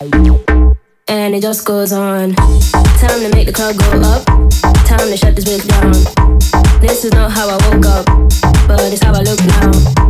And it just goes on. Time to make the club go up. Time to shut this bitch down. This is not how I woke up, but it's how I look now.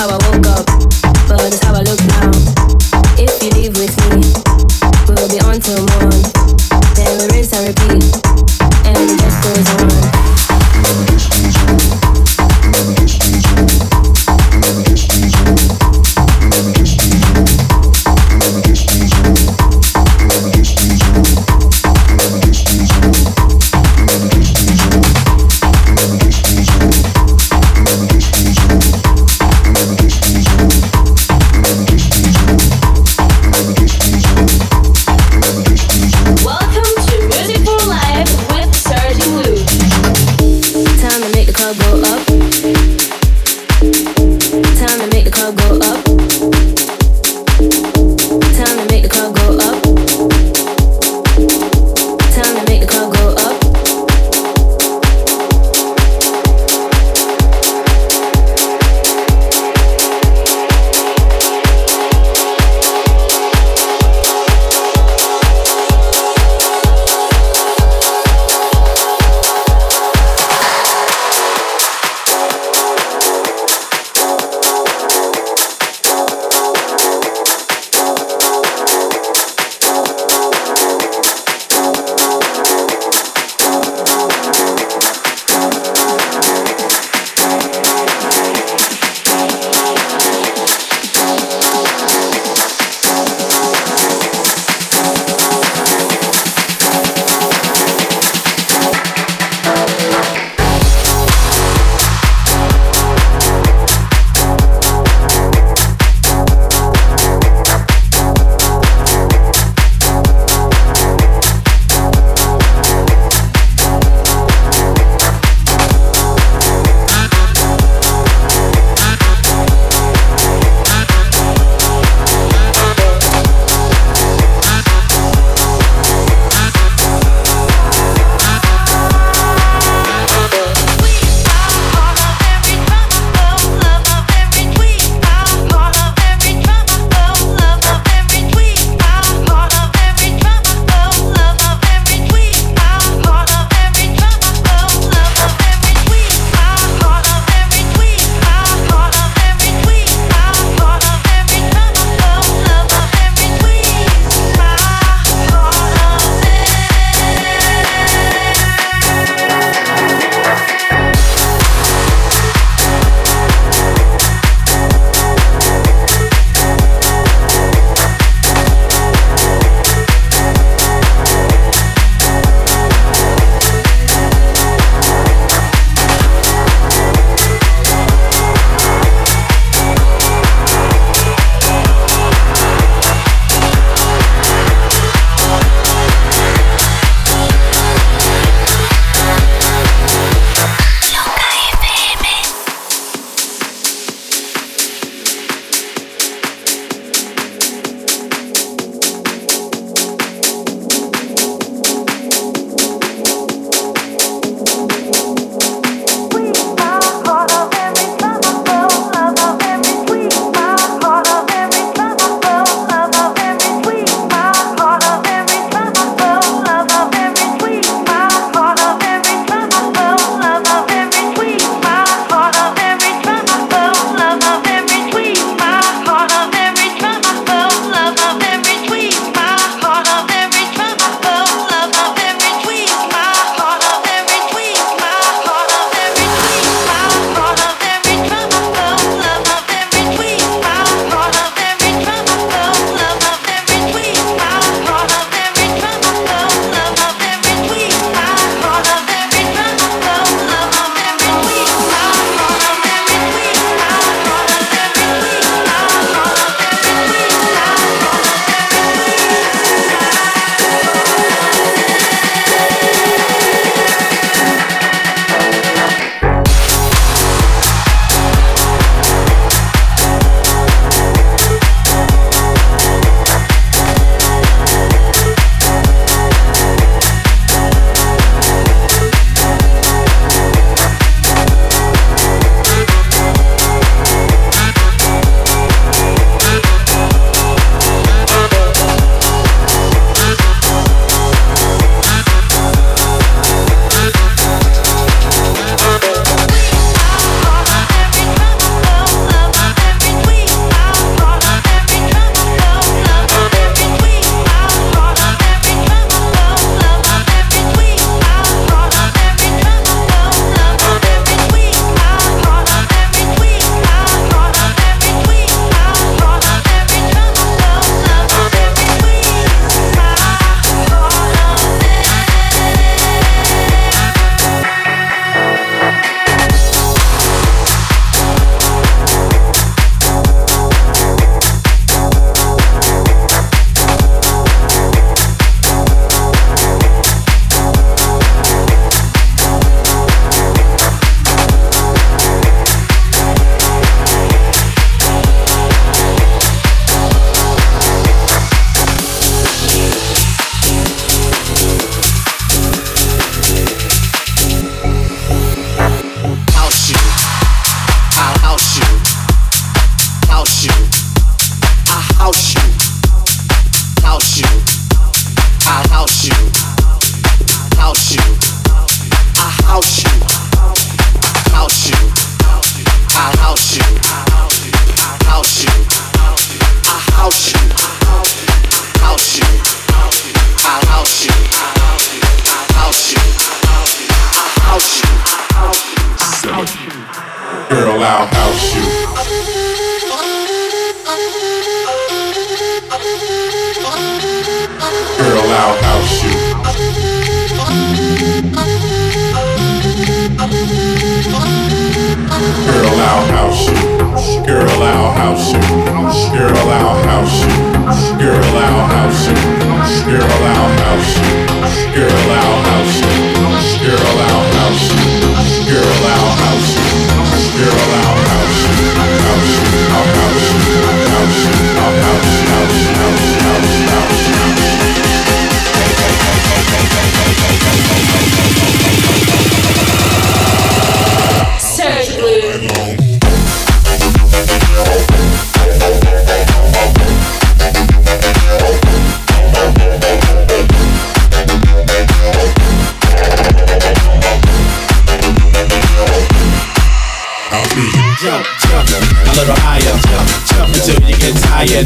This is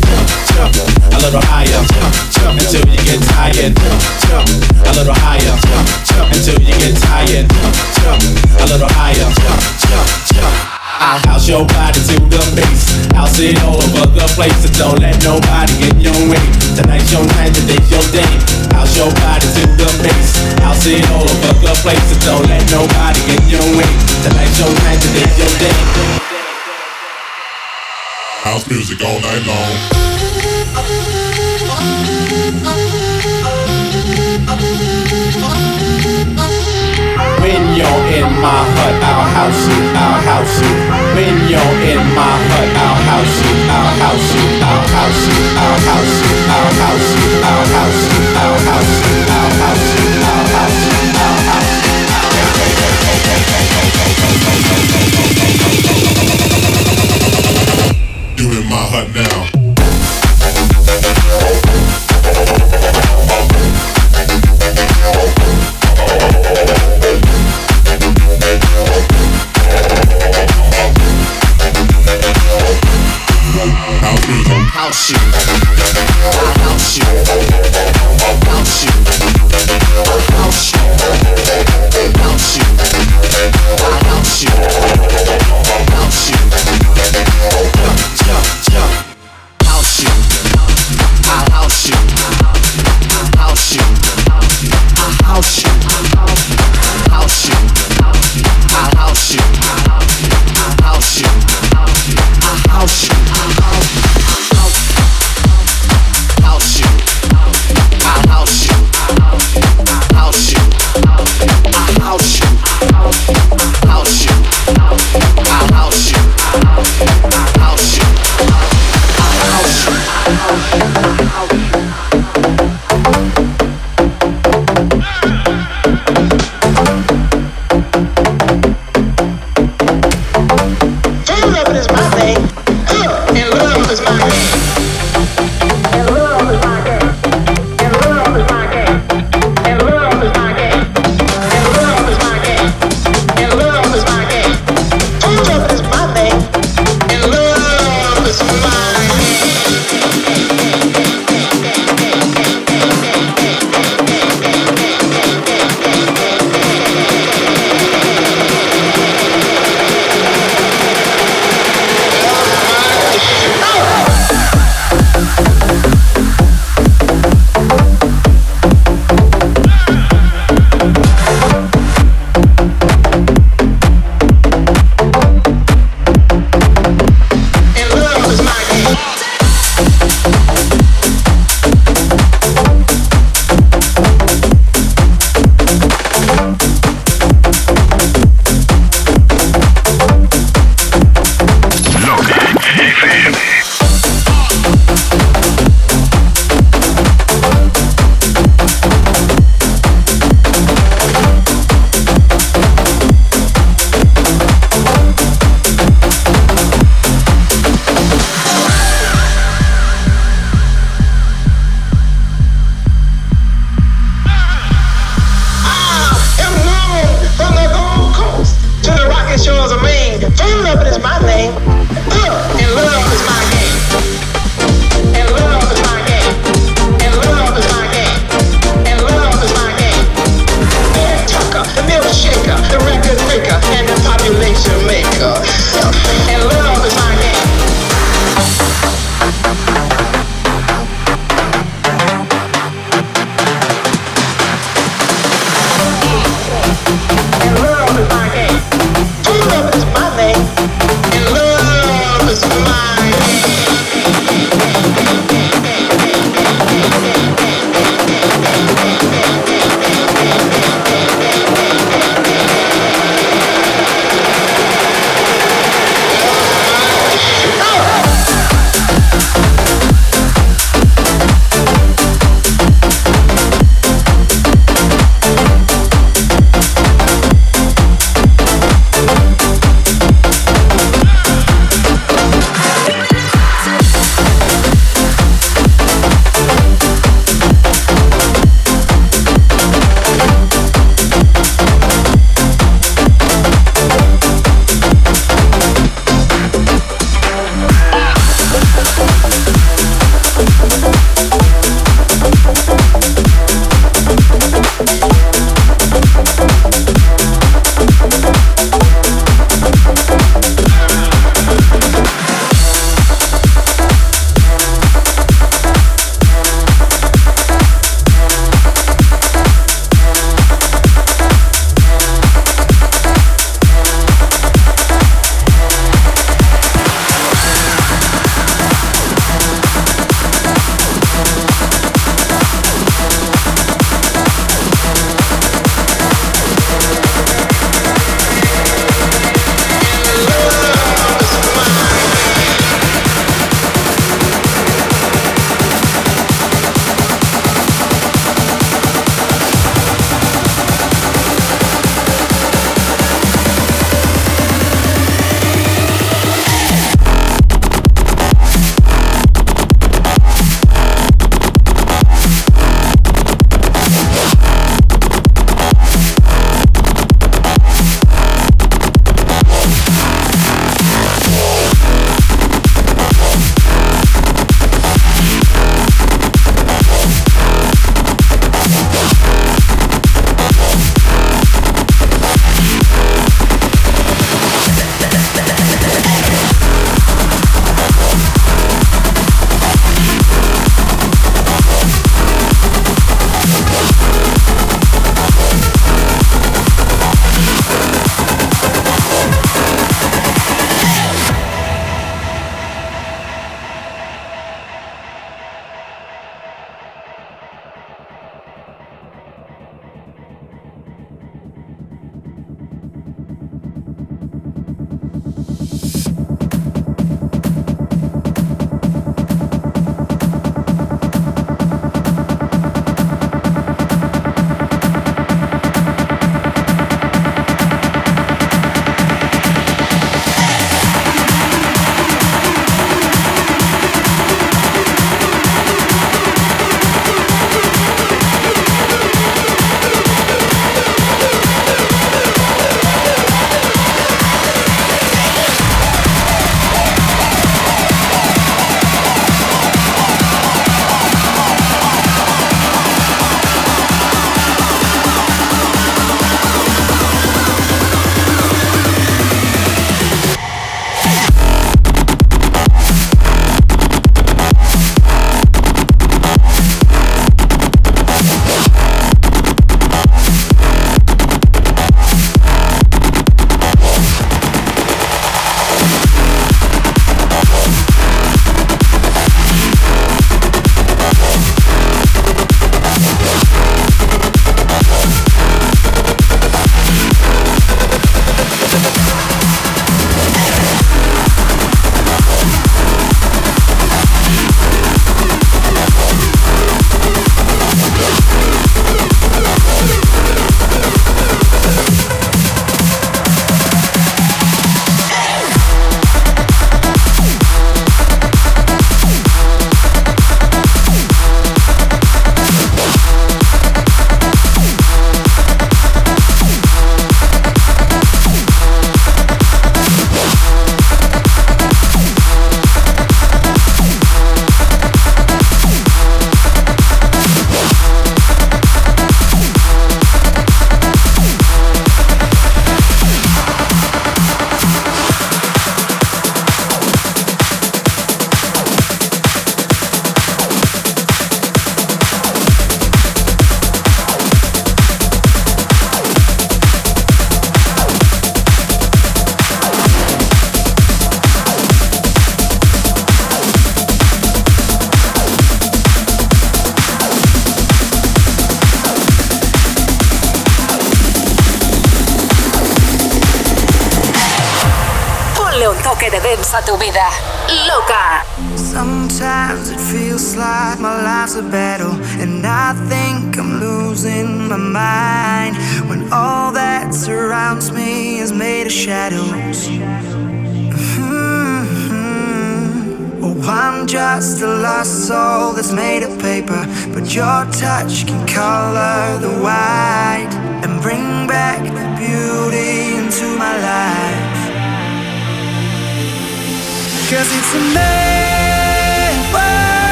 tired, jump, a little higher, jump, until you get tired, jump, a little higher, jump, until you get tired, jump, a little higher, jump, jump, jump. I'll house your body to the bass. I'll sit all over the place, so don't let nobody get your way. Tonight's your night, today's your day. House your body to the bass. I'll sit all over the place, so don't let nobody get your way. Tonight's your night, today's your day. House music all night long. When you're in my hut, I'll house you, I'll house you. When you're in my hut, I'll house you, I'll house you, I'll house you, I'll house you, I'll house you, I'll house you, I'll house you, I'll house you, House you, I'll house you,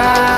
try